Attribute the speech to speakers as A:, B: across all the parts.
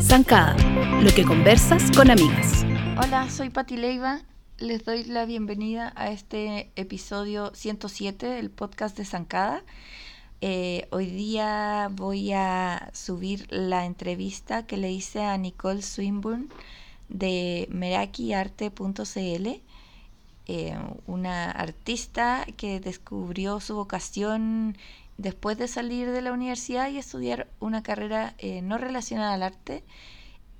A: Zancada, lo que conversas con amigas.
B: Hola, soy Pati Leiva. Les doy la bienvenida a este episodio 107 del podcast de Zancada. Eh, hoy día voy a subir la entrevista que le hice a Nicole Swinburne de merakiarte.cl, eh, una artista que descubrió su vocación después de salir de la universidad y estudiar una carrera eh, no relacionada al arte,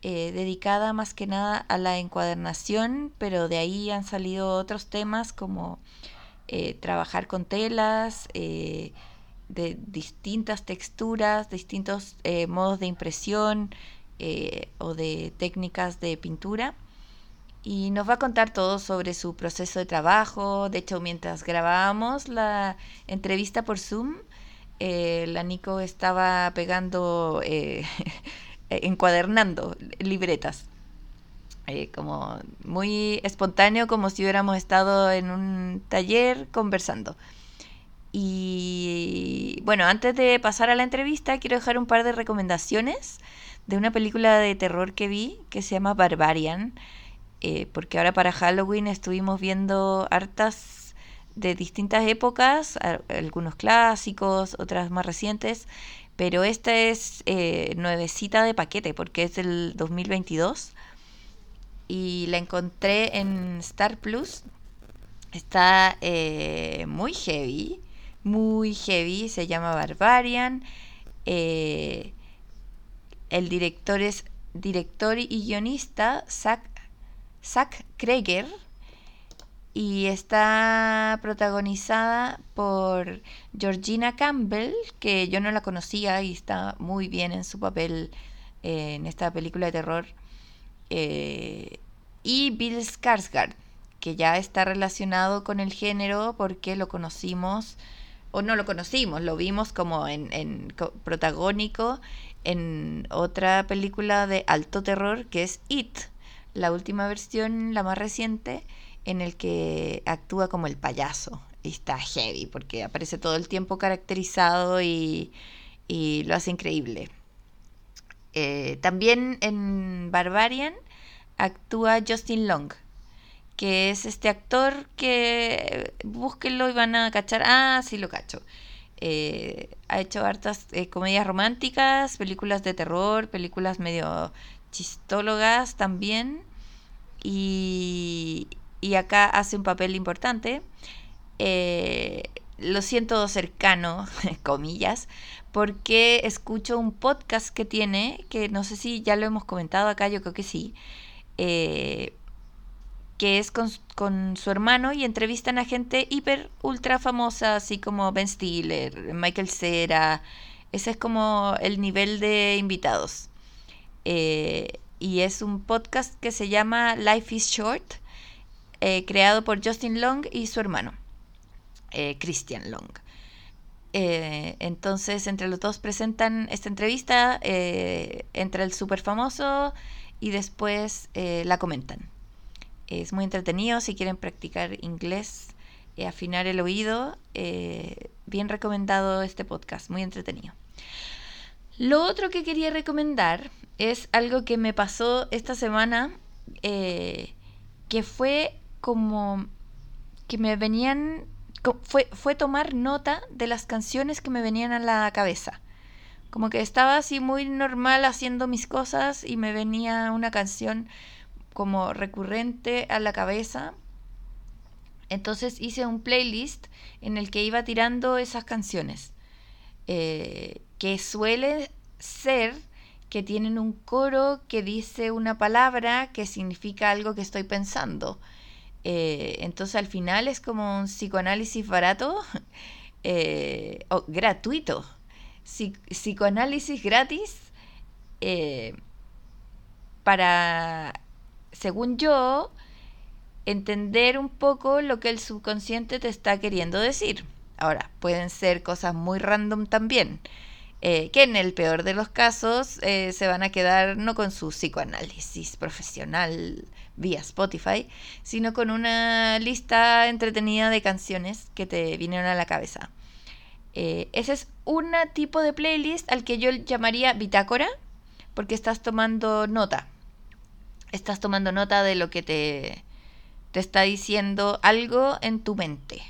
B: dedicada más que nada a la encuadernación, pero de ahí han salido otros temas como trabajar con telas, de distintas texturas, distintos eh, modos de impresión eh, o de técnicas de pintura. Y nos va a contar todo sobre su proceso de trabajo. De hecho, mientras grabábamos la entrevista por Zoom, eh, la Nico estaba pegando, encuadernando libretas. como muy espontáneo, como si hubiéramos estado en un taller conversando. Y bueno, antes de pasar a la entrevista, quiero dejar un par de recomendaciones de una película de terror que vi que se llama Barbarian, eh, porque ahora para Halloween estuvimos viendo hartas de distintas épocas, algunos clásicos, otras más recientes, pero esta es eh, nuevecita de paquete porque es del 2022 y la encontré en Star Plus. Está eh, muy heavy muy heavy, se llama Barbarian. El director es director y guionista Zack, Zack Kreger y está protagonizada por Georgina Campbell, que yo no la conocía y está muy bien en su papel eh, en esta película de terror, eh, y Bill Skarsgård, que ya está relacionado con el género porque lo conocimos o no lo conocimos, lo vimos como en, protagónico en otra película de alto terror que es It, la última versión, la más reciente, en el que actúa como el payaso. Y está heavy porque aparece todo el tiempo caracterizado y, lo hace increíble. Eh, también en Barbarian actúa Justin Long, que es este actor que búsquenlo y van a cachar. Ah, sí lo cacho. Eh, ha hecho hartas eh, comedias románticas, películas de terror, películas medio chistólogas también. Y, y acá hace un papel importante. Eh, lo siento cercano, comillas, porque escucho un podcast que tiene, que no sé si ya lo hemos comentado acá, yo creo que sí, eh, que es con, su hermano y entrevistan a gente hiper, ultra famosa, así como Ben Stiller, Michael Cera. Ese es como el nivel de invitados. Eh, y es un podcast que se llama Life is Short, eh, creado por Justin Long y su hermano, eh, Christian Long. entonces, entre los dos presentan esta entrevista, entre el súper famoso y después la comentan. Es muy entretenido si quieren practicar inglés, y afinar el oído. Bien recomendado este podcast, muy entretenido. Lo otro que quería recomendar es algo que me pasó esta semana, eh, que fue como que me venían, fue, fue tomar nota de las canciones que me venían a la cabeza. Como que estaba así muy normal haciendo mis cosas y me venía una canción como recurrente a la cabeza. Entonces hice un playlist en el que iba tirando esas canciones, eh, que suele ser que tienen un coro que dice una palabra que significa algo que estoy pensando. Eh, entonces al final es como un psicoanálisis barato eh, o gratuito. psicoanálisis gratis para según yo, entender un poco lo que el subconsciente te está queriendo decir. Ahora, pueden ser cosas muy random también. Eh, que en el peor de los casos eh, se van a quedar no con su psicoanálisis profesional vía Spotify, sino con una lista entretenida de canciones que te vinieron a la cabeza. Eh, ese es un tipo de playlist al que yo llamaría bitácora, porque estás tomando nota. Estás tomando nota de lo que te, te está diciendo algo en tu mente.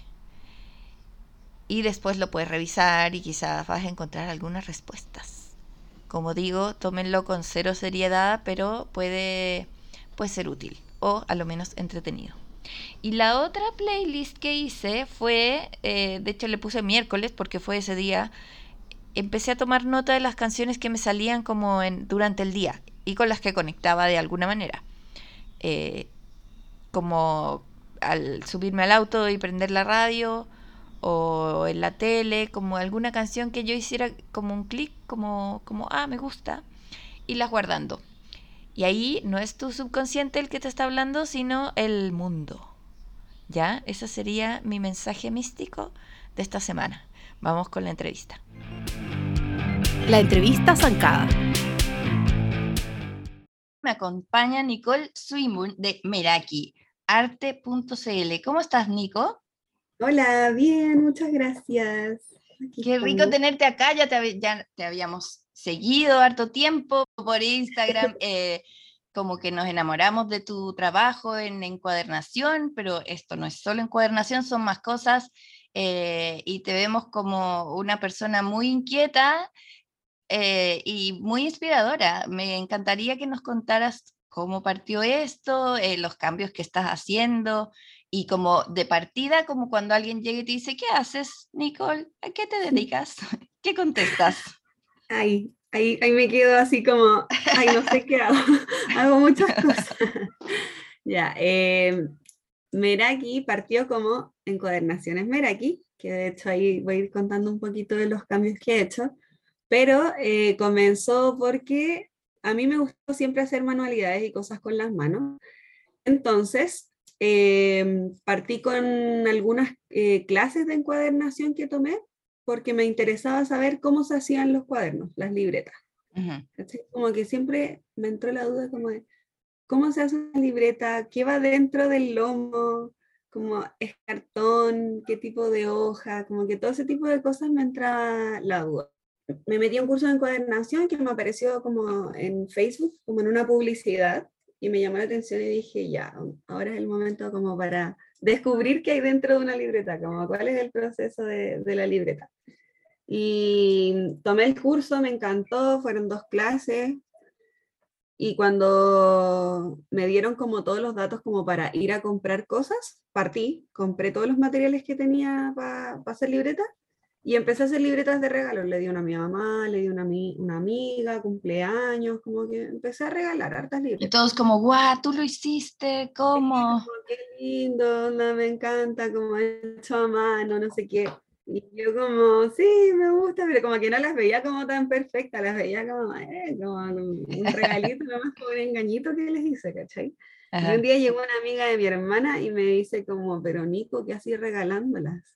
B: Y después lo puedes revisar y quizás vas a encontrar algunas respuestas. Como digo, tómenlo con cero seriedad, pero puede, puede ser útil o a lo menos entretenido. Y la otra playlist que hice fue, eh, de hecho le puse miércoles porque fue ese día, empecé a tomar nota de las canciones que me salían como en, durante el día y con las que conectaba de alguna manera. Eh, como al subirme al auto y prender la radio o en la tele, como alguna canción que yo hiciera como un clic, como, como, ah, me gusta, y las guardando. Y ahí no es tu subconsciente el que te está hablando, sino el mundo. ¿Ya? Ese sería mi mensaje místico de esta semana. Vamos con la entrevista.
A: La entrevista zancada.
B: Me acompaña Nicole Swinburne de Meraki, arte.cl. ¿Cómo estás, Nico?
C: Hola, bien, muchas gracias.
B: Qué rico tenerte acá, ya te, ya te habíamos seguido harto tiempo por Instagram, eh, como que nos enamoramos de tu trabajo en encuadernación, pero esto no es solo encuadernación, son más cosas eh, y te vemos como una persona muy inquieta eh, y muy inspiradora. Me encantaría que nos contaras cómo partió esto, los cambios que estás haciendo y como de partida, como cuando alguien llega y te dice, ¿qué haces, Nicole? ¿A qué te dedicas? ¿Qué contestas?
C: Ay, ahí, ahí me quedo así como, ay, no sé qué hago, hago muchas cosas. ya, eh, Meraki partió como encuadernaciones Meraki, que de hecho ahí voy a ir contando un poquito de los cambios que he hecho, pero eh, comenzó porque a mí me gustó siempre hacer manualidades y cosas con las manos. Entonces, eh, partí con algunas eh, clases de encuadernación que tomé porque me interesaba saber cómo se hacían los cuadernos, las libretas. Como que siempre me entró la duda como de cómo se hace una libreta, qué va dentro del lomo, como es cartón, qué tipo de hoja, como que todo ese tipo de cosas me entraba la duda. Me metí a un curso de encuadernación que me apareció como en Facebook, como en una publicidad, y me llamó la atención y dije, ya, ahora es el momento como para descubrir qué hay dentro de una libreta, como cuál es el proceso de, de la libreta. Y tomé el curso, me encantó, fueron dos clases. Y cuando me dieron como todos los datos como para ir a comprar cosas, partí, compré todos los materiales que tenía para hacer libretas y empecé a hacer libretas de regalos. Le di una a mi mamá, le di una a mi, una amiga, cumpleaños, como que empecé a regalar hartas libretas.
B: Y todos como, guau, tú lo hiciste, ¿cómo?
C: Qué lindo, no, me encanta, como hecho a mano, no sé qué. Y yo como, sí, me gusta, pero como que no las veía como tan perfectas, las veía como, eh, como un regalito, nomás como un engañito que les hice, ¿cachai? Y un día llegó una amiga de mi hermana y me dice como, pero Nico, ¿qué así regalándolas?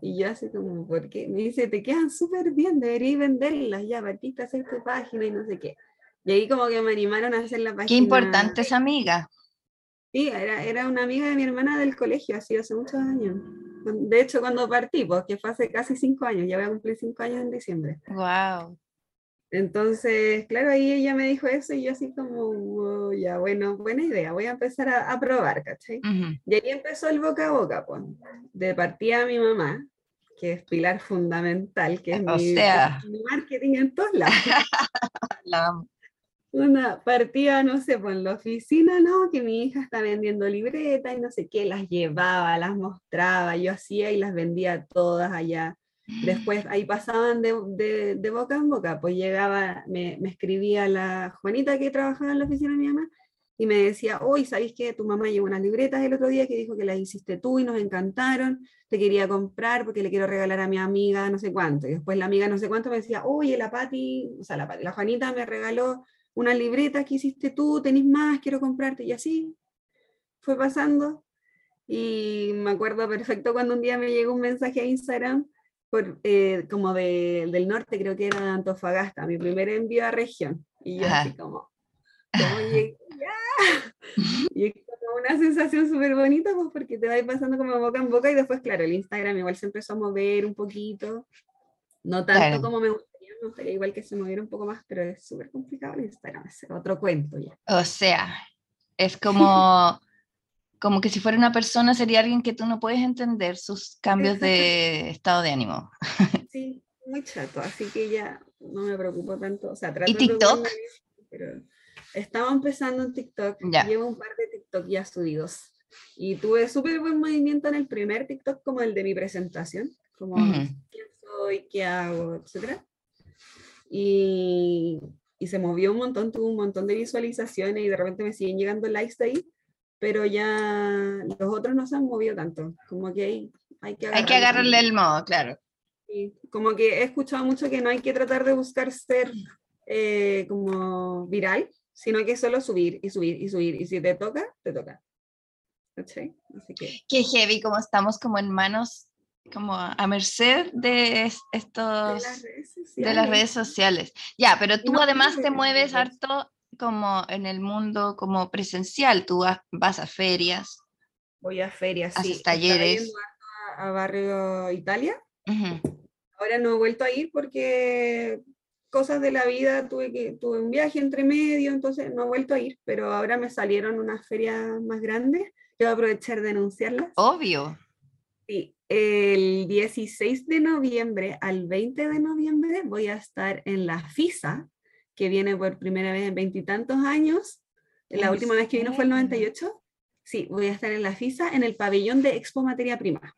C: Y yo así como, ¿por qué? Me dice, te quedan súper bien, deberías venderlas, ya partiste a hacer tu página y no sé qué. Y ahí como que me animaron a hacer la página.
B: Qué importante esa amiga.
C: Sí, era, era una amiga de mi hermana del colegio, así hace muchos años. De hecho, cuando partí, porque fue hace casi cinco años, ya voy a cumplir cinco años en diciembre.
B: Wow.
C: Entonces, claro, ahí ella me dijo eso y yo así como, ya, bueno, buena idea, voy a empezar a, probar, ¿cachai? Y ahí empezó el boca a boca, pues, de partida a mi mamá, que es pilar fundamental, que es mi, mi, marketing en todos lados. La una partida, no sé, pues en la oficina, no, que mi hija está vendiendo libretas y no sé qué, las llevaba, las mostraba, yo hacía y las vendía todas allá. Después ahí pasaban de, de, boca en boca, pues llegaba, me, me, escribía la Juanita que trabajaba en la oficina de mi mamá y me decía, hoy ¿sabéis que tu mamá llevó unas libretas el otro día que dijo que las hiciste tú y nos encantaron? Te quería comprar porque le quiero regalar a mi amiga no sé cuánto. Y después la amiga no sé cuánto me decía, oye, la Pati, o sea, la, la Juanita me regaló una libreta que hiciste tú, tenés más, quiero comprarte, y así fue pasando. Y me acuerdo perfecto cuando un día me llegó un mensaje a Instagram por, eh, como de, del norte, creo que era de Antofagasta, mi primer envío a región. Y yo
B: Ajá.
C: así como, como. Y es como una sensación súper bonita, pues porque te va pasando como boca en boca y después, claro, el Instagram igual se empezó a mover un poquito, no tanto
B: Claro.
C: como me gustaría, me gustaría igual que se moviera un poco más, pero es súper complicado el Instagram, es otro cuento ya.
B: O sea, es como, como que si fuera una persona sería alguien que tú no puedes entender sus cambios de estado de ánimo.
C: Sí, muy chato, así que ya no me preocupo tanto, o sea, trato
B: ¿Y
C: de
B: TikTok?
C: bien, pero estaba empezando en TikTok,
B: Ya.
C: llevo un par de TikTok ya subidos, y tuve súper buen movimiento en el primer TikTok, como el de mi presentación, como
B: Ujú.
C: quién soy, qué hago, etcétera. Y, y se movió un montón, tuvo un montón de visualizaciones y de repente me siguen llegando likes de ahí, pero ya los otros no se han movido tanto, como que hay, hay que
B: Hay que
C: agarrarle
B: el modo, claro.
C: Sí, como que he escuchado mucho que no hay que tratar de buscar ser eh, como viral, sino que solo subir y subir y subir. Y si te toca, te toca. ¿Cachai? Así que
B: Qué heavy, como estamos como en manos, como a merced de es-
C: de
B: estos,
C: las redes
B: de
C: sociales.
B: las redes sociales. Ya, pero tú
C: no
B: además te mueves harto como en el mundo como presencial, tú vas, vas a ferias.
C: Voy a ferias,
B: Haces
C: sí.
B: Talleres.
C: a, a Barrio Italia. Ahora no he vuelto a ir porque cosas de la vida, tuve, que, tuve un viaje entre medio, entonces no he vuelto a ir, pero ahora me salieron unas ferias más grandes. Yo voy a aprovechar de anunciarlas.
B: Obvio.
C: Sí, el 16 de noviembre al 20 de noviembre voy a estar en la FISA, que viene por primera vez en veintitantos años. La
B: ¿En
C: última vez que vino fue el
B: serio?
C: 98. Sí, voy a estar en la FISA en el pabellón de Expo Materia Prima.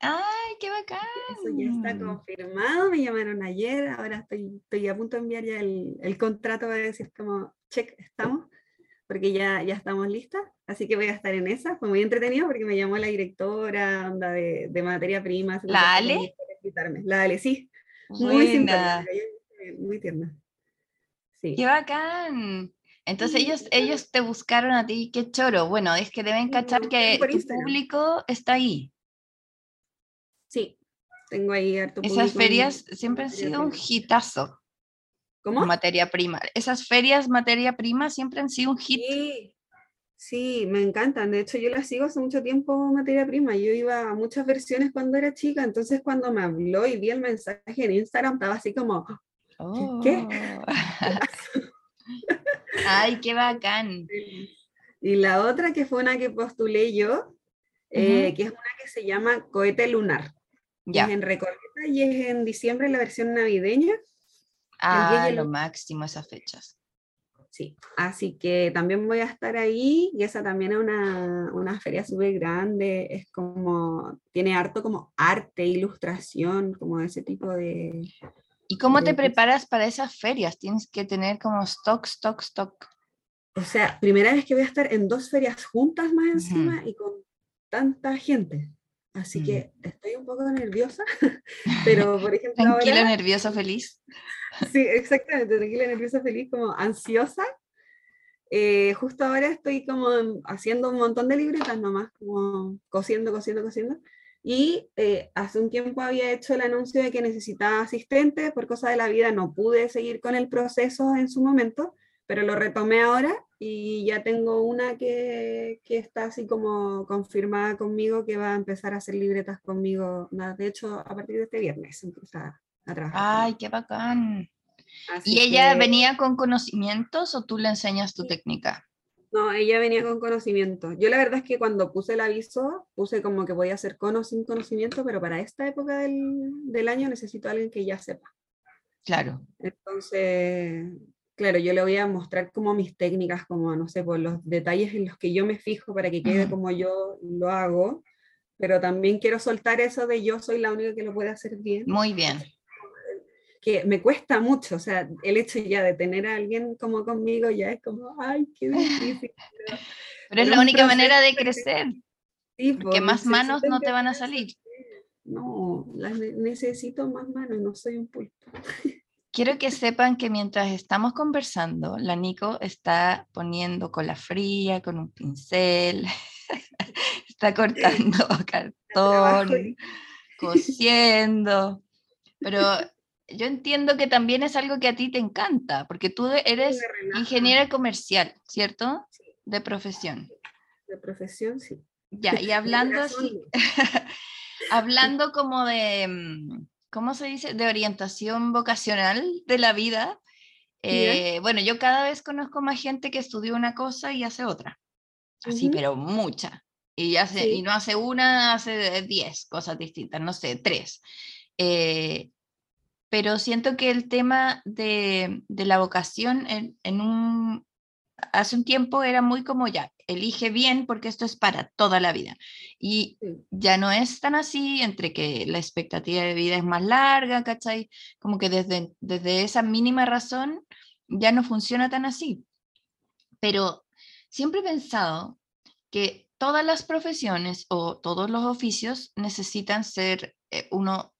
B: ¡Ay, qué bacán!
C: Eso ya está confirmado, me llamaron ayer, ahora estoy, estoy a punto de enviar ya el, el contrato para decir como, check, estamos, porque ya, ya estamos listas, así que voy a estar en esa, fue muy entretenido porque me llamó la directora onda de, de materia prima.
B: ¿La Ale?
C: La Ale, sí, muy simpática, muy bien, muy tierna. Sí.
B: ¡Qué bacán! Entonces
C: Sí,
B: ellos,
C: sí,
B: ellos te buscaron a ti, qué choro. Bueno, es que deben cachar que tu público está ahí.
C: Sí, tengo ahí harto
B: Esas ferias
C: en
B: siempre han sido un hitazo.
C: ¿Cómo?
B: Materia prima. Esas ferias materia prima siempre han sido un hit.
C: Sí, sí, me encantan. De hecho, yo las sigo hace mucho tiempo materia prima. Yo iba a muchas versiones cuando era chica, entonces cuando me habló y vi el mensaje en Instagram, estaba así como, ¿Qué?
B: Oh. Ay, qué bacán.
C: Y la otra que fue una que postulé yo, eh, que es una que se llama Cohete Lunar.
B: Ya.
C: Es en Recoleta y es en diciembre la versión navideña.
B: Ah,
C: y
B: lo
C: el-
B: máximo esas fechas.
C: Sí, así que también voy a estar ahí y esa también es una, una feria súper grande, es como, tiene harto como arte, ilustración, como ese tipo de...
B: ¿Y cómo te preparas para esas ferias? Tienes que tener como stock, stock, stock.
C: O sea, primera vez que voy a estar en dos ferias juntas más encima y con tanta gente. Así
B: Mm.
C: que estoy un poco nerviosa, pero por ejemplo
B: Tranquila,
C: ahora...
B: nerviosa, feliz.
C: Sí, exactamente, tranquila, nerviosa, feliz, como ansiosa. Eh, justo ahora estoy como en- haciendo un montón de libretas nomás, como cosiendo, cosiendo, cosiendo. Y eh, hace un tiempo había hecho el anuncio de que necesitaba asistente, por cosa de la vida no pude seguir con el proceso en su momento, pero lo retomé ahora y ya tengo una que, que está así como confirmada conmigo que va a empezar a hacer libretas conmigo. De hecho, a partir de este viernes empieza a trabajar.
B: Ay, qué bacán.
C: Así
B: ¿Y ella
C: que-
B: venía con conocimientos o tú le enseñas tu
C: Sí.
B: técnica?
C: No, ella venía con conocimiento. Yo la verdad es que cuando puse el aviso, puse como que podía hacer con o sin conocimiento, pero para esta época del, del año necesito a alguien que ya sepa.
B: Claro.
C: Entonces, claro, yo le voy a mostrar como mis técnicas, como, no sé, por los detalles en los que yo me fijo para que quede como yo lo hago, pero también quiero soltar eso de yo soy la única que lo puede hacer bien,
B: Muy bien.
C: Que me cuesta mucho, o sea, el hecho ya de tener a alguien como conmigo ya es como, ay, qué difícil.
B: Pero es la única manera de crecer,
C: Sí,
B: porque
C: pues,
B: más manos no te van a salir.
C: No, las necesito más manos, no soy un pulpo.
B: Quiero que sepan que mientras estamos conversando, la Nico está poniendo cola fría con un pincel, está cortando cartón, cosiendo. Pero yo entiendo que también es algo que a ti te encanta, porque tú eres ingeniera comercial, ¿cierto? De profesión.
C: De profesión, sí.
B: Ya, y hablando así, hablando como de, mm, ¿cómo se dice? De orientación vocacional de la vida. Eh, bueno, yo cada vez conozco más gente que estudió una cosa y hace otra. Así, pero mucha. Y, hace, y no hace una, hace diez cosas distintas, no sé, tres. Eh, pero siento que el tema de, la vocación en, un, hace un tiempo era muy como ya, elige bien porque esto es para toda la vida. Y ya no es tan así, entre que la expectativa de vida es más larga, ¿cachai? Como que desde, desde esa mínima razón ya no funciona tan así. Pero siempre he pensado que todas las profesiones o todos los oficios necesitan ser, eh, uno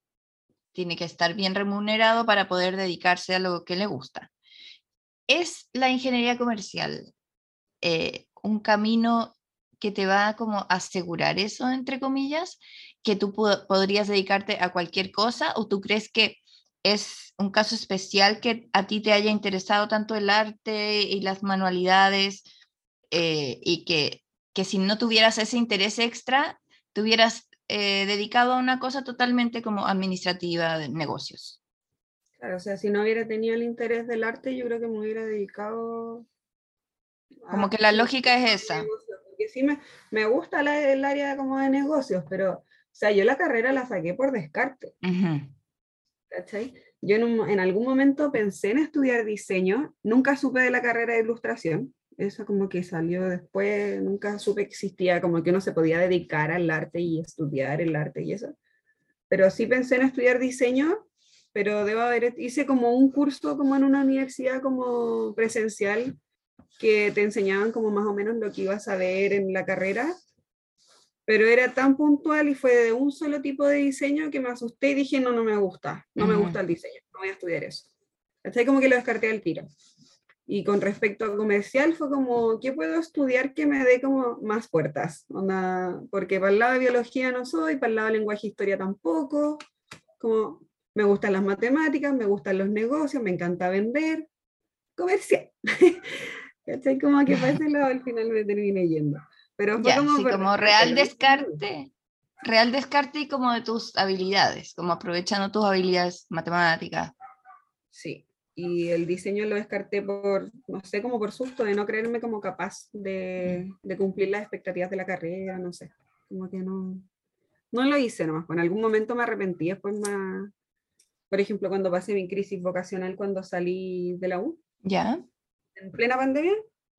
B: tiene que estar bien remunerado para poder dedicarse a lo que le gusta. ¿Es la ingeniería comercial eh, un camino que te va a como asegurar eso, entre comillas, que tú podrías dedicarte a cualquier cosa o tú crees que es un caso especial que a ti te haya interesado tanto el arte y las manualidades eh, y que, que si no tuvieras ese interés extra, te hubieras eh, dedicado a una cosa totalmente como administrativa de negocios.
C: Claro, o sea, si no hubiera tenido el interés del arte, yo creo que me hubiera dedicado
B: como que la lógica es esa.
C: porque sí me, me gusta el área como de negocios, pero, o sea, yo la carrera la saqué por descarte. ¿Cachai? Yo en, en, algún momento pensé en estudiar diseño, nunca supe de la carrera de ilustración, eso como que salió después, nunca supe que existía, como que uno se podía dedicar al arte y estudiar el arte y eso. Pero sí pensé en estudiar diseño, pero debo haber, hice como un curso como en una universidad como presencial que te enseñaban como más o menos lo que ibas a ver en la carrera, pero era tan puntual y fue de un solo tipo de diseño que me asusté y dije, no, no me gusta, no me gusta el diseño, no voy a estudiar eso. Hasta como que lo descarté al tiro. Y con respecto a comercial fue como, ¿qué puedo estudiar que me dé como más puertas? porque para el lado de biología no soy, para el lado de lenguaje e historia tampoco, como me gustan las matemáticas, me gustan los negocios, me encanta vender, comercial. ¿Cachai? Como que para ese lado al final me terminé yendo. Pero fue como,
B: como real descarte, real descarte y como de tus habilidades, como aprovechando tus habilidades matemáticas.
C: Sí, y el diseño lo descarté por, no sé, como por susto de no creerme como capaz de, de cumplir las expectativas de la carrera, no sé, como que no, no lo hice nomás, pues en algún momento me arrepentí, después más, por ejemplo, cuando pasé mi crisis vocacional cuando salí de la U.
B: Ya
C: en plena pandemia,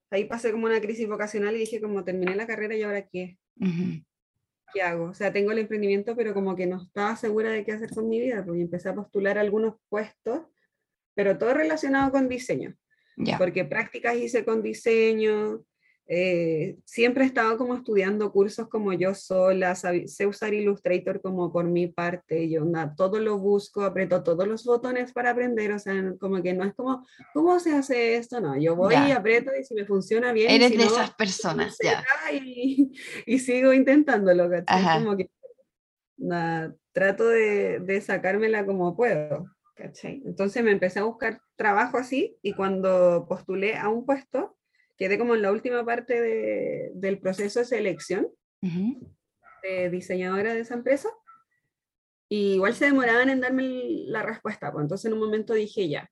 C: ahí pasé como una crisis vocacional y dije como terminé la carrera y ahora qué. ¿Qué hago? O sea, tengo el emprendimiento, pero como que no estaba segura de qué hacer con mi vida, porque empecé a postular algunos puestos, pero todo relacionado con diseño. Porque prácticas hice con diseño, eh, siempre he estado como estudiando cursos como yo sola, sé usar Illustrator como por mi parte, yo nada, todo lo busco, aprieto todos los botones para aprender, o sea, como que no es como, ¿cómo se hace esto? No, yo voy y aprieto y si me funciona bien.
B: Eres de esas personas, ya.
C: Y, y, sigo intentándolo. Como que nada, trato de, de sacármela como puedo. ¿Cachai? Entonces me empecé a buscar trabajo así y cuando postulé a un puesto, quedé como en la última parte de, del proceso de selección de diseñadora de esa empresa. Y igual se demoraban en darme la respuesta, pues entonces en un momento dije ya,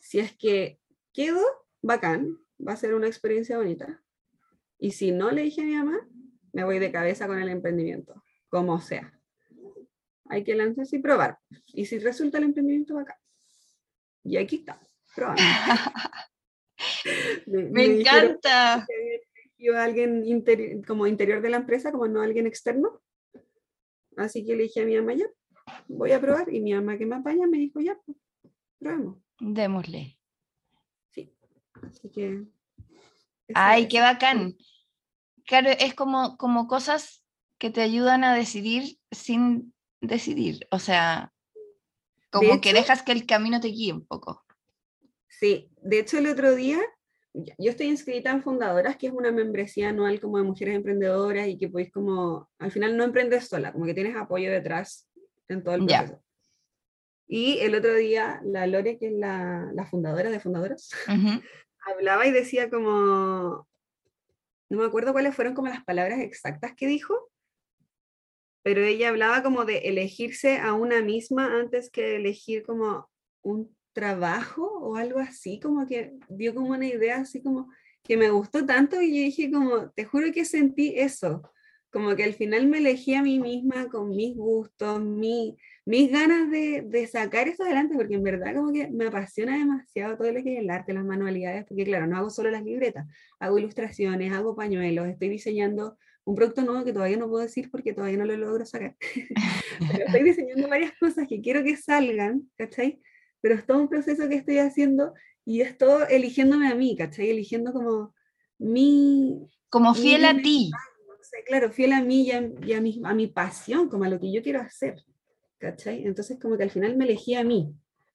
C: si es que quedo, bacán, va a ser una experiencia bonita. Y si no le dije a mi mamá, me voy de cabeza con el emprendimiento, como sea. Hay que lanzarse y probar. Y si resulta el emprendimiento, bacán. Y aquí está, probando.
B: me, encanta.
C: Yo alguien como interior de la empresa, como no alguien externo. Así que le dije a mi mamá, ya, voy a probar. Y mi mamá que me apaña me dijo, ya, pues, probemos.
B: Démosle.
C: Sí. Así que...
B: Ay, qué bacán. Claro, es como, como cosas que te ayudan a decidir sin decidir. O sea, como que dejas que el camino te guíe un poco.
C: Sí, de hecho el otro día yo estoy inscrita en Fundadoras, que es una membresía anual como de mujeres emprendedoras y que podéis como, al final no emprendes sola, como que tienes apoyo detrás en todo el proceso. Y el otro día, la Lore, que es la, la fundadora de Fundadoras, hablaba y decía como, no me acuerdo cuáles fueron como las palabras exactas que dijo, pero ella hablaba como de elegirse a una misma antes que elegir como un trabajo o algo así, como que dio como una idea así como que me gustó tanto y yo dije como, te juro que sentí eso, como que al final me elegí a mí misma con mis gustos, mi, mis ganas de, de, sacar eso adelante, porque en verdad como que me apasiona demasiado todo lo que es el arte, las manualidades, porque claro, no hago solo las libretas, hago ilustraciones, hago pañuelos, estoy diseñando un producto nuevo que todavía no puedo decir porque todavía no lo logro sacar, pero estoy diseñando varias cosas que quiero que salgan, ¿cachai? Pero es todo un proceso que estoy haciendo y es todo eligiéndome a mí, ¿cachai? Eligiendo como mi...
B: Como fiel a ti
C: claro, fiel a mí y, a, mi, a mi pasión, como a lo que yo quiero hacer. ¿Cachai? Entonces como que al final me elegí a mí,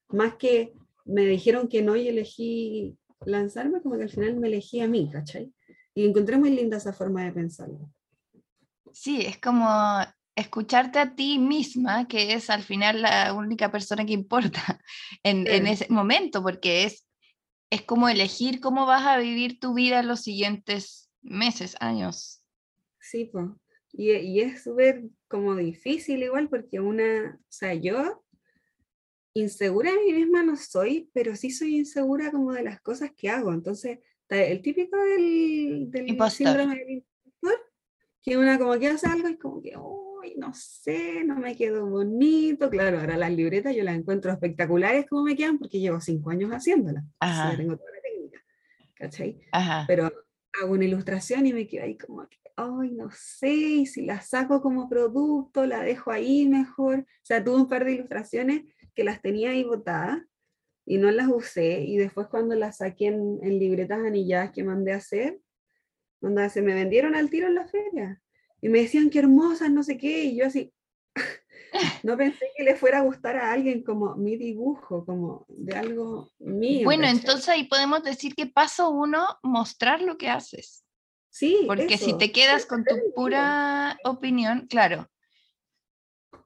C: más que me dijeron que no y elegí lanzarme, como que al final me elegí a mí, ¿cachai? Y encontré muy linda esa forma de pensarlo.
B: Sí, es como escucharte a ti misma, que es al final la única persona que importa en, en ese momento, porque es, es como elegir cómo vas a vivir tu vida los siguientes meses, años.
C: Sí, pues. Y, y, es súper como difícil igual porque una, o sea, yo insegura de mí misma no soy, pero sí soy insegura como de las cosas que hago. Entonces, el típico del, del síndrome del impostor, que una como que hace algo y como que, uy, no sé, no me quedó bonito. Claro, ahora las libretas yo las encuentro espectaculares como me quedan porque llevo cinco años haciéndolas. Ajá. tengo toda la técnica, ¿cachai? Ajá. Pero hago una ilustración y me quedo ahí como que, ay, no sé, si la saco como producto, la dejo ahí mejor. O sea, tuve un par de ilustraciones que las tenía ahí botadas y no las usé. Y después cuando las saqué en, libretas anilladas que mandé a hacer, donde se me vendieron al tiro en la feria. Y me decían que hermosas, no sé qué. Y yo así, no pensé que le fuera a gustar a alguien como mi dibujo, como de algo mío.
B: Bueno, entonces ahí podemos decir que paso uno, mostrar lo que haces.
C: Sí.
B: Porque si te quedas con tu pura opinión, claro.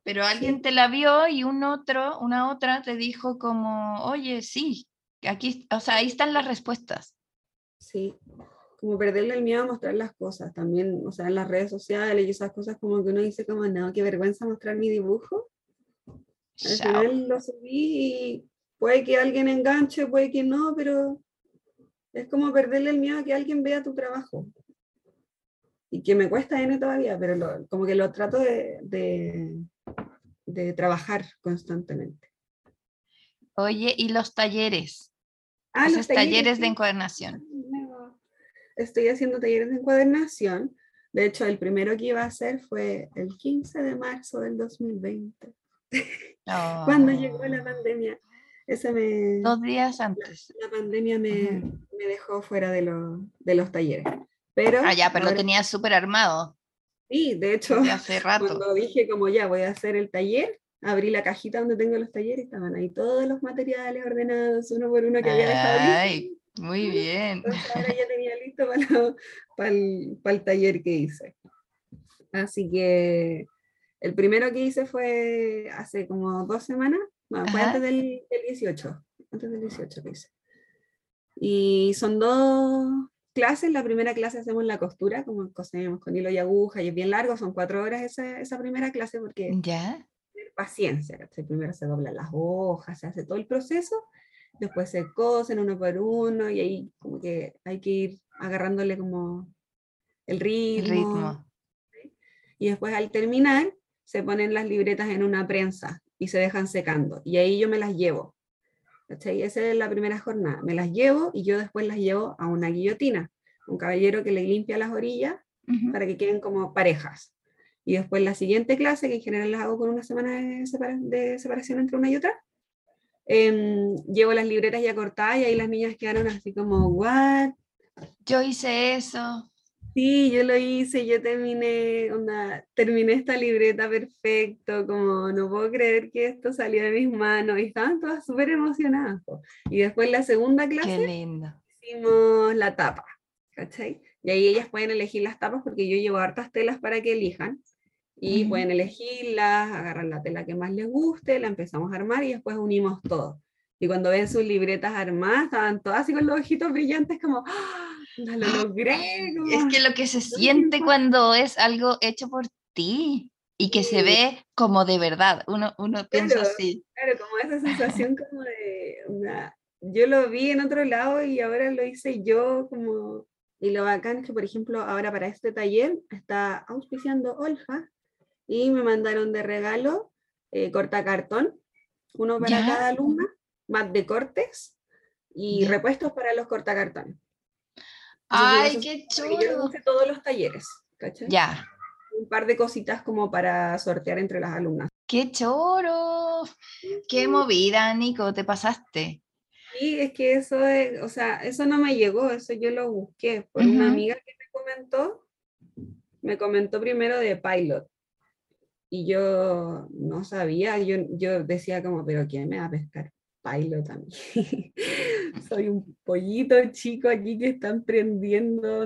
B: Pero alguien te la vio y un otro, una otra te dijo como, oye, sí, aquí, o sea, ahí están las respuestas.
C: Sí, como perderle el miedo a mostrar las cosas también, o sea, en las redes sociales y esas cosas como que uno dice como, no, qué vergüenza mostrar mi dibujo. Al final lo subí y puede que alguien enganche, puede que no, pero es como perderle el miedo a que alguien vea tu trabajo y que me cuesta N todavía, pero como que lo trato de, de, trabajar constantemente.
B: Oye, ¿y los talleres? Ah, los talleres, de encuadernación.
C: Estoy haciendo talleres de encuadernación. De hecho, el primero que iba a hacer fue el 15 de marzo del 2020, cuando llegó la oh. pandemia. Ese me,
B: Dos días antes.
C: La, pandemia me, me, dejó fuera de, de los talleres. Pero,
B: ah, ya, pero lo tenías súper armado.
C: Sí, de hecho, hace rato. cuando dije como ya voy a hacer el taller, abrí la cajita donde tengo los talleres, estaban ahí todos los materiales ordenados, uno por uno que había dejado
B: Ay, muy bien.
C: Entonces ahora ya tenía listo para, para, el, para, el, taller que hice. Así que el primero que hice fue hace como dos semanas, fue antes del, del 18, antes del 18 que hice. Y son dos, clases, la primera clase hacemos la costura, como cosenemos con hilo y aguja, y es bien largo, son cuatro horas esa, esa primera clase porque
B: ¿Ya?
C: paciencia, primero se doblan las hojas, se hace todo el proceso, después se cosen uno por uno y ahí como que hay que ir agarrándole como el ritmo. El ritmo. Y después al terminar se ponen las libretas en una prensa y se dejan secando y ahí yo me las llevo esa es la primera jornada. Me las llevo y yo después las llevo a una guillotina, un caballero que le limpia las orillas para que queden como parejas. Y después la siguiente clase, que en general las hago con una semana de, separación entre una y otra, em, llevo las libretas ya cortadas y ahí las niñas quedaron así como, ¿what?
B: Yo hice eso.
C: Sí, yo lo hice, yo terminé, onda, terminé esta libreta perfecto, como no puedo creer que esto salió de mis manos, y estaban todas súper emocionadas. Y después la segunda clase, elegimos la tapa, ¿cachai? Y ahí ellas pueden elegir las tapas porque yo llevo hartas telas para que elijan y
B: Ujú.
C: pueden elegirlas, agarrar la tela que más les guste, la empezamos a armar y después unimos todo. Y cuando ven sus libretas armadas, estaban todas así con los ojitos brillantes como, ¡Ah! ¡No lo logré!
B: Es que lo que se siente cuando es algo hecho por ti y que se ve como de verdad. Uno, uno piensa así.
C: Claro, como esa sensación como de, una- yo lo vi en otro lado y ahora lo hice yo como, y lo bacán es que por ejemplo ahora para este taller está auspiciando Olja y me mandaron de regalo eh, cortacartón, uno para
B: Ya.
C: cada alumna, más de cortes y
B: Ya.
C: repuestos para los cortacartones.
B: ¡Ay, qué
C: Yo
B: chulo!
C: lo hice todos los talleres, ¿cachai?
B: Ya,
C: Un par de cositas como para sortear entre las alumnas.
B: qué choro. Qué movida, Nico, te pasaste.
C: Sí, es que eso es, o sea, eso no me llegó, eso yo lo busqué por una
B: Ujú.
C: amiga que me comentó, me comentó primero de Pilot. Y yo no sabía, yo, yo decía como, pero ¿quién me va a pescar Pilot a mí? Soy un pollito chico aquí que está emprendiendo,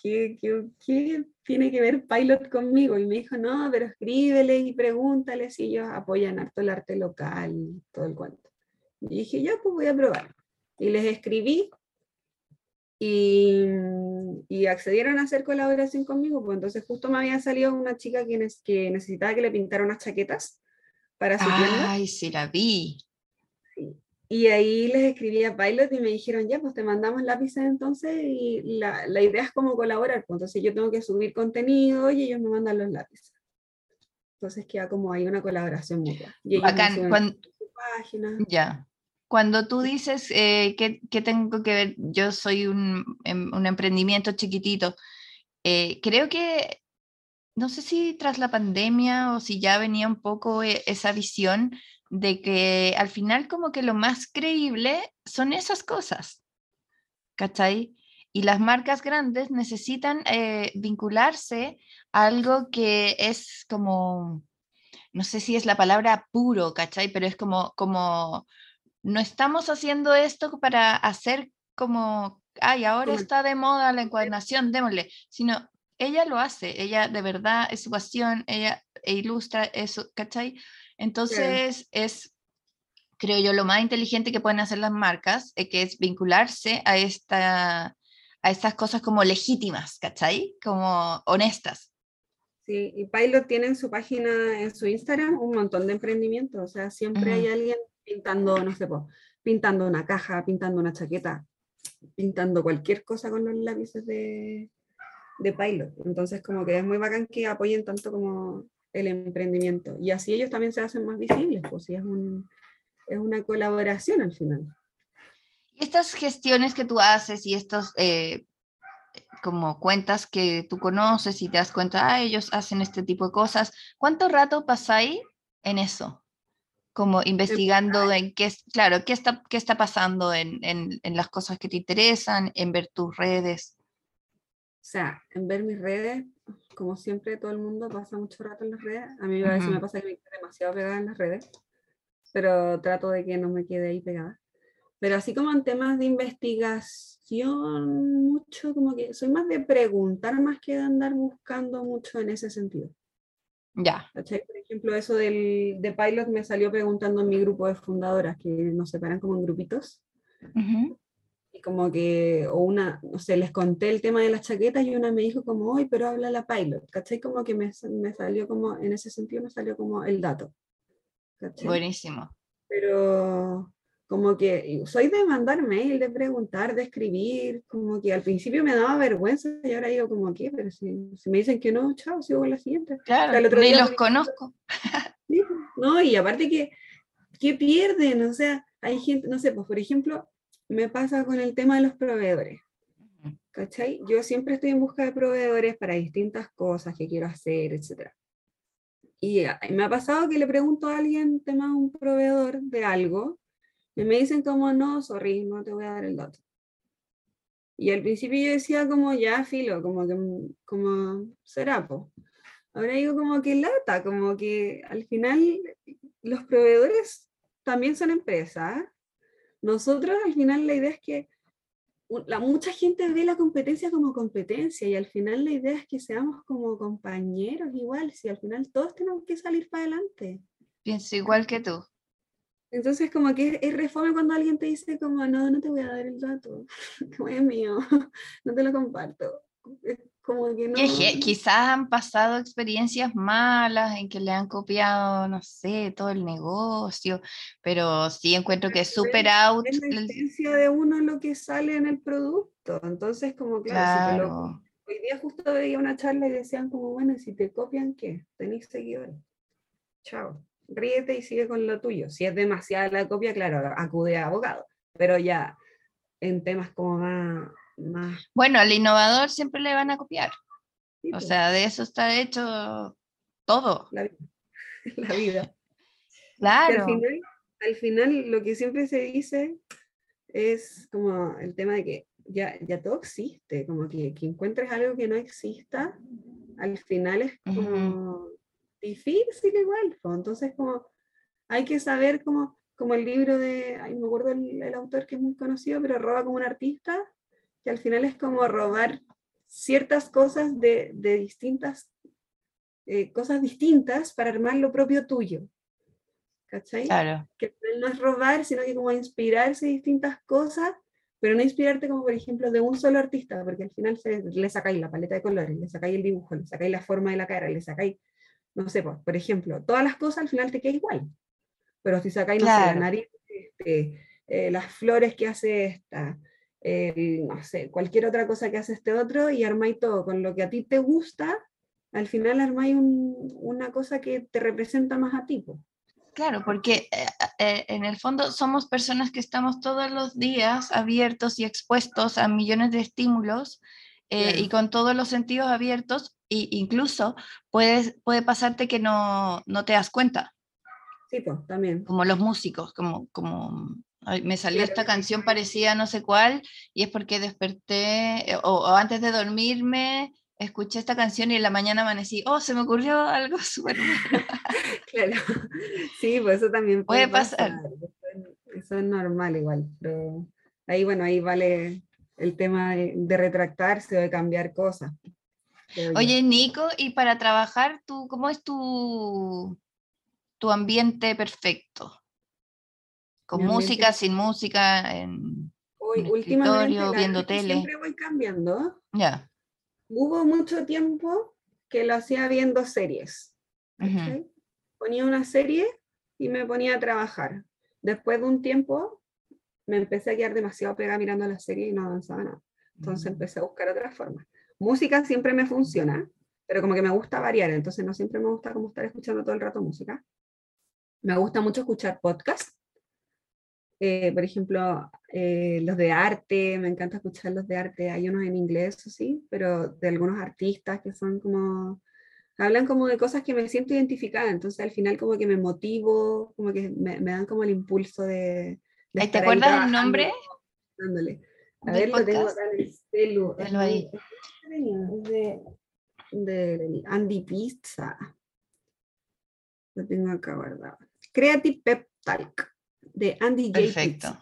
C: ¿qué, qué, tiene que ver Pilot conmigo? Y me dijo, no, pero escríbele y pregúntale si ellos apoyan harto el arte local y todo el cuento. Y dije, ya, pues voy a probar. Y les escribí y, y accedieron a hacer colaboración conmigo. Pues entonces justo me había salido una chica que, que necesitaba que le pintara unas chaquetas para su tienda.
B: Ay, sí la vi.
C: Y ahí les escribí a Pilot y me dijeron, ya, pues te mandamos lápices entonces y la, la idea es como colaborar. pues, entonces yo tengo que subir contenido y ellos me mandan los lápices. Entonces queda como ahí una colaboración mutua. Y
B: Bacán.
C: suben
B: cuan-
C: su página.
B: Ya. Cuando tú dices eh, que, que tengo que ver, yo soy un, em- un emprendimiento chiquitito, eh, creo que, no sé si tras la pandemia o si ya venía un poco eh, esa visión de que al final como que lo más creíble son esas cosas, ¿cachai? Y las marcas grandes necesitan eh, vincularse a algo que es como, no sé si es la palabra puro, ¿cachai? Pero es como, como no estamos haciendo esto para hacer como, ay, ahora está de moda la encuadernación, démosle, sino ella lo hace, ella de verdad es su pasión, ella e ilustra eso, ¿cachai? Entonces es, creo yo, lo más inteligente que pueden hacer las marcas, eh, que es vincularse a, esta, a estas cosas como legítimas, ¿cachai? Como honestas.
C: Sí, y Pilot tiene en su página, en su Instagram, un montón de emprendimientos. O sea, siempre hay alguien pintando, no sé, pintando una caja, pintando una chaqueta, pintando cualquier cosa con los lápices de, de Pilot. Entonces, como que es muy bacán que apoyen tanto como el emprendimiento. Y así ellos también se hacen más visibles, pues es, un, es una colaboración al final.
B: Y estas gestiones que tú haces y estos eh, como cuentas que tú conoces y te das cuenta, ah, ellos hacen este tipo de cosas, ¿cuánto rato pasáis en eso? Como investigando en qué es, claro, qué está, qué está pasando en, en, en las cosas que te interesan, en ver tus redes.
C: O sea, en ver mis redes, como siempre, todo el mundo pasa mucho rato en las redes. A mí a veces me pasa que me quedo demasiado pegada en las redes, pero trato de que no me quede ahí pegada. Pero así como en temas de investigación, mucho como que soy más de preguntar más que de andar buscando mucho en ese sentido.
B: Ya,
C: ¿cachai? Por ejemplo, eso del, de Pilot me salió preguntando en mi grupo de fundadoras, que nos separan como en grupitos.
B: ujú,
C: Y como que, o una, no sé, les conté el tema de las chaquetas y una me dijo como, hoy, pero habla la pilot, ¿cachai? Como que me, me salió como, en ese sentido me salió como el dato, ¿cachai?
B: buenísimo.
C: Pero como que soy de mandar mail, de preguntar, de escribir, como que al principio me daba vergüenza y ahora digo como, ¿qué? Pero si, si me dicen que no, chao, sigo con la siguiente.
B: Claro,
C: el otro
B: ni
C: día,
B: los
C: ejemplo,
B: conozco.
C: Sí, No, y aparte que, ¿qué pierden? O sea, hay gente, no sé, pues por ejemplo, me pasa con el tema de los proveedores. ¿Cachai? Yo siempre estoy en busca de proveedores para distintas cosas que quiero hacer, etc. Y ah, me ha pasado que le pregunto a alguien tema de un proveedor de algo y me dicen como, no, sorry, no te voy a dar el dato. Y al principio yo decía como, ya, filo, como que, mm, como, será, po. Ahora digo como que lata, como que al final los proveedores también son empresas. Nosotros al final la idea es que la, mucha gente ve la competencia como competencia y al final la idea es que seamos como compañeros igual, si al final todos tenemos que salir para adelante.
B: Pienso igual que tú.
C: Entonces como que es, reforme cuando alguien te dice como, no, no te voy a dar el dato, como es mío, no te lo comparto. Como que no...
B: Quizás han pasado experiencias malas en que le han copiado, no sé, todo el negocio, pero sí encuentro que es super out.
C: Es la esencia de uno lo que sale en el producto. Entonces, como claro, hoy día justo veía una charla y decían como, bueno, si te copian, ¿qué? Tenéis seguidores. Chao ríete y sigue con lo tuyo. Si es demasiada la copia, claro, acude a abogado, pero ya en temas como más...
B: Bueno, al innovador siempre le van a copiar. o pues. sea, de eso está hecho todo.
C: La, vida.
B: claro.
C: Al final, lo que siempre se dice es como el tema de que ya, ya todo existe, como que, que encuentres algo que no exista, al final es como difícil igual. Entonces, como hay que saber como, como el libro de, ay, me acuerdo el, autor que es muy conocido, pero roba como un artista, que al final es como robar ciertas cosas de, de distintas, eh, cosas distintas para armar lo propio tuyo. ¿Cachai?
B: Claro.
C: Que no es robar, sino que como inspirarse de distintas cosas, pero no inspirarte como por ejemplo de un solo artista, porque al final se, le sacáis la paleta de colores, le sacáis el dibujo, le sacáis la forma de la cara, le sacáis no sé, pues, por ejemplo, todas las cosas al final te queda igual. Pero si sacáis, no sé, la nariz, este, eh, las flores que hace esta, no sé, cualquier otra cosa que hace este otro y armáis todo con lo que a ti te gusta, al final armáis una cosa que te representa más a ti.
B: Claro, porque eh, eh, en el fondo somos personas que estamos todos los días abiertos y expuestos a millones de estímulos y con todos los sentidos abiertos incluso puedes, puede pasarte que no, no te das cuenta.
C: Sí, pues, también.
B: Como los músicos, como, como me salió esta canción parecida no sé cuál, y es porque desperté, eh, o, antes de dormirme, escuché esta canción y en la mañana amanecí, oh, se me ocurrió algo súper bueno.
C: claro, sí, pues eso también
B: puede, pasar.
C: Eso es normal igual, pero ahí, bueno, ahí vale el tema de retractarse o de cambiar cosas.
B: Oye, Nico, y para trabajar, tú, ¿cómo es tu, tu ambiente perfecto? ¿Con música, sin música, en,
C: Hoy, escritorio, viendo tele? Siempre voy cambiando.
B: Ya.
C: Hubo mucho tiempo que lo hacía viendo series. Ponía una serie y me ponía a trabajar. Después de un tiempo me empecé a quedar demasiado pegada mirando la serie y no avanzaba nada. Entonces mm. empecé a buscar otras formas. Música siempre me funciona, pero como que me gusta variar, entonces no siempre me gusta como estar escuchando todo el rato música. Me gusta mucho escuchar podcasts. Eh, por ejemplo, eh, los de arte, me encanta escuchar los de arte. Hay unos en inglés, sí, pero de algunos artistas que son como, hablan como de cosas que me siento identificada. Entonces al final como que me motivo, como que me, dan como el impulso de...
B: ¿Te acuerdas del nombre?
C: Dándole. A ver, lo tengo acá en el celu. ahí de, de Andy Pizza. Lo tengo acá guardado. Creative Pep Talk de Andy J.
B: Perfecto.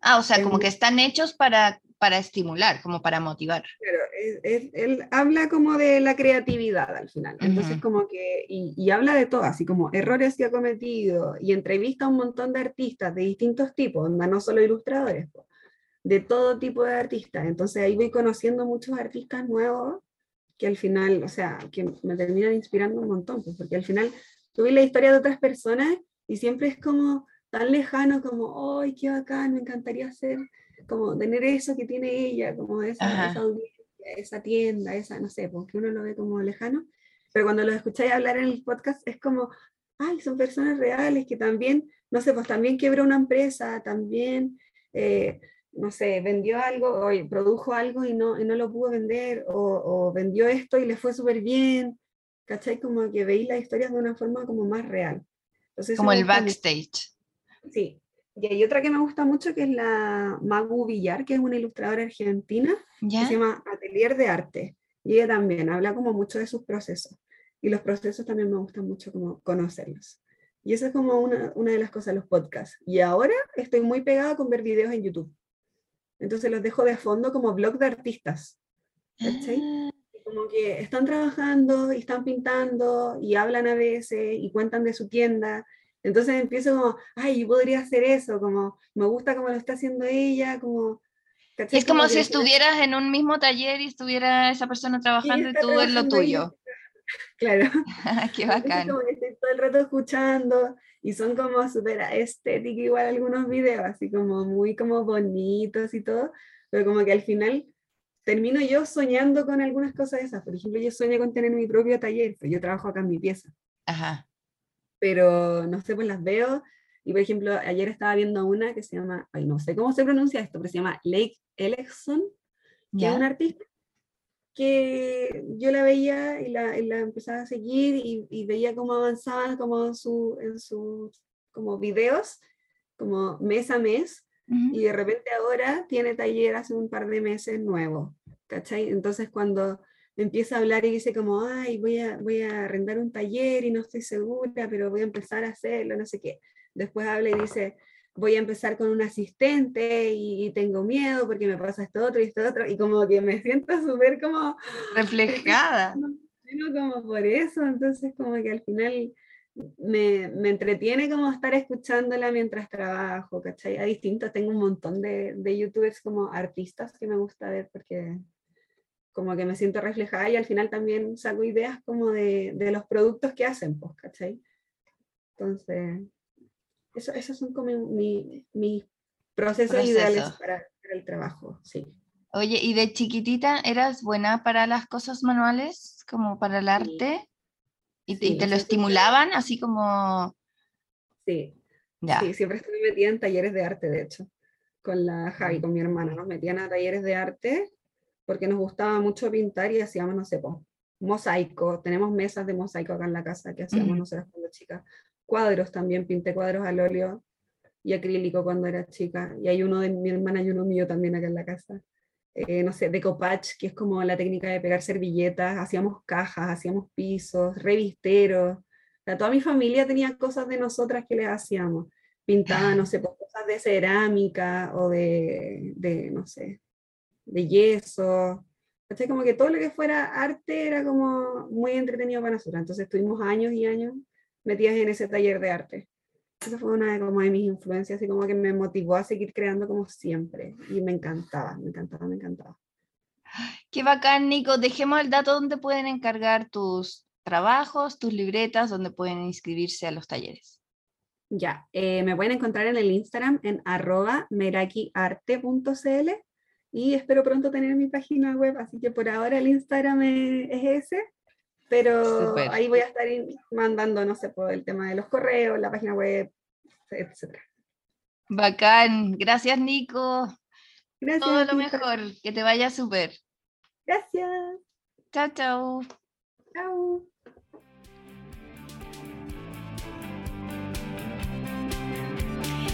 B: Ah, o sea, como que están hechos para, para estimular, como para motivar.
C: Claro, él habla como de la creatividad al final. Entonces, como que, y, habla de todo, así como errores que ha cometido, y entrevista a un montón de artistas de distintos tipos, no solo ilustradores de todo tipo de artistas. Entonces ahí voy conociendo muchos artistas nuevos que al final, o sea, que me terminan inspirando un montón, pues, porque al final tuve la historia de otras personas y siempre es como tan lejano como, ¡ay, qué bacán! Me encantaría hacer, como tener eso que tiene ella, como esa, esa audiencia, esa tienda, esa, no sé, porque uno lo ve como lejano, pero cuando los escucháis hablar en el podcast es como, ¡ay, son personas reales que también, no sé, pues también quebró una empresa, también... Eh, no sé, vendió algo o produjo algo y no, y no lo pudo vender, o, vendió esto y le fue súper bien, ¿cachai? Como que veis las historias de una forma como más real.
B: Entonces, como el backstage.
C: Sí. Y hay otra que me gusta mucho que es la Magu Villar, que es una ilustradora argentina, que se llama Atelier de Arte. Y ella también habla como mucho de sus procesos. Y los procesos también me gustan mucho como conocerlos. Y esa es como una, una de las cosas, los podcasts. Y ahora estoy muy pegada con ver videos en YouTube. Entonces los dejo de fondo como blog de artistas. ¿cachai?
B: Ah.
C: Como que están trabajando y están pintando y hablan a veces y cuentan de su tienda. Entonces empiezo como, ay, yo podría hacer eso, como me gusta cómo lo está haciendo ella, como... ¿cachai?
B: Es como
C: que
B: si estuvieras en un mismo taller y estuviera esa persona trabajando y tú en lo
C: trabajando
B: tuyo.
C: Claro.
B: Qué
C: Entonces,
B: bacán.
C: como que estoy todo el rato escuchando y son como súper estéticos igual algunos videos, así como muy como bonitos y todo, pero como que al final termino yo soñando con algunas cosas esas. Por ejemplo, yo sueño con tener mi propio taller, pues yo trabajo acá en mi pieza,
B: Ajá.
C: Pero no sé, pues las veo. Y por ejemplo, ayer estaba viendo una que se llama, ay, no sé cómo se pronuncia esto, pero se llama Lake Ellison, que es una artista que yo la veía y la, y la empezaba a seguir y, y veía cómo avanzaba como en, su, en sus como videos, como mes a mes, y de repente ahora tiene taller hace un par de meses nuevo, ¿cachai? Entonces cuando empieza a hablar y dice como, ay, voy a, voy a arrendar un taller y no estoy segura, pero voy a empezar a hacerlo, no sé qué. Después habla y dice, voy a empezar con un asistente y, y tengo miedo porque me pasa esto otro y esto otro, y como que me siento súper como,
B: Reflejada.
C: como por eso, entonces como que al final me, me entretiene como estar escuchándola mientras trabajo, ¿cachai? A distintos, tengo un montón de, de youtubers como artistas que me gusta ver porque como que me siento reflejada y al final también saco ideas como de, de los productos que hacen, pues, ¿cachai? Entonces, eso, esos son como mi- mis procesos ideales
B: Procesos.
C: para, para el trabajo, sí.
B: Oye, ¿y de chiquitita eras buena para las cosas manuales, como para el
C: Sí.
B: arte? ¿Y te, y
C: Sí,
B: te lo estimulaban así como...
C: Sí,
B: Ya.
C: Sí, siempre estuve metida en talleres de arte, de hecho, con la Javi, con mi hermana. Nos metían a talleres de arte porque nos gustaba mucho pintar y hacíamos, no sé, po, mosaico. Tenemos mesas de mosaico acá en la casa que hacíamos
B: Ujú.
C: nosotros cuando chicas. Cuadros también, pinté cuadros al óleo y acrílico cuando era chica. Y hay uno de mi hermana y uno mío también acá en la casa. Eh, no sé, decopage, que es como la técnica de pegar servilletas. Hacíamos cajas, hacíamos pisos, revisteros. O sea, toda mi familia tenía cosas de nosotras que les hacíamos. Pintaba, no sé, cosas de cerámica o de, de, no sé, de yeso. ¿Cachai? Como que todo lo que fuera arte era como muy entretenido para nosotros. Entonces estuvimos años y años metidas en ese taller de arte. Esa fue una de, como de mis influencias y como que me motivó a seguir creando como siempre. Y me encantaba, me encantaba, me encantaba.
B: Qué bacán, Nico. Dejemos el dato donde pueden encargar tus trabajos, tus libretas, donde pueden inscribirse a los talleres.
C: Ya, eh, me pueden encontrar en el Instagram en arroba merakiarte.cl y espero pronto tener mi página web, así que por ahora el Instagram es, es ese, pero ahí voy a estar mandando, no sé, por el tema de los correos, la página web, etc.
B: Bacán. Gracias, Nico.
C: Gracias.
B: Todo lo mejor. Que te vaya súper.
C: Gracias.
B: Chao, chao.
C: Chao.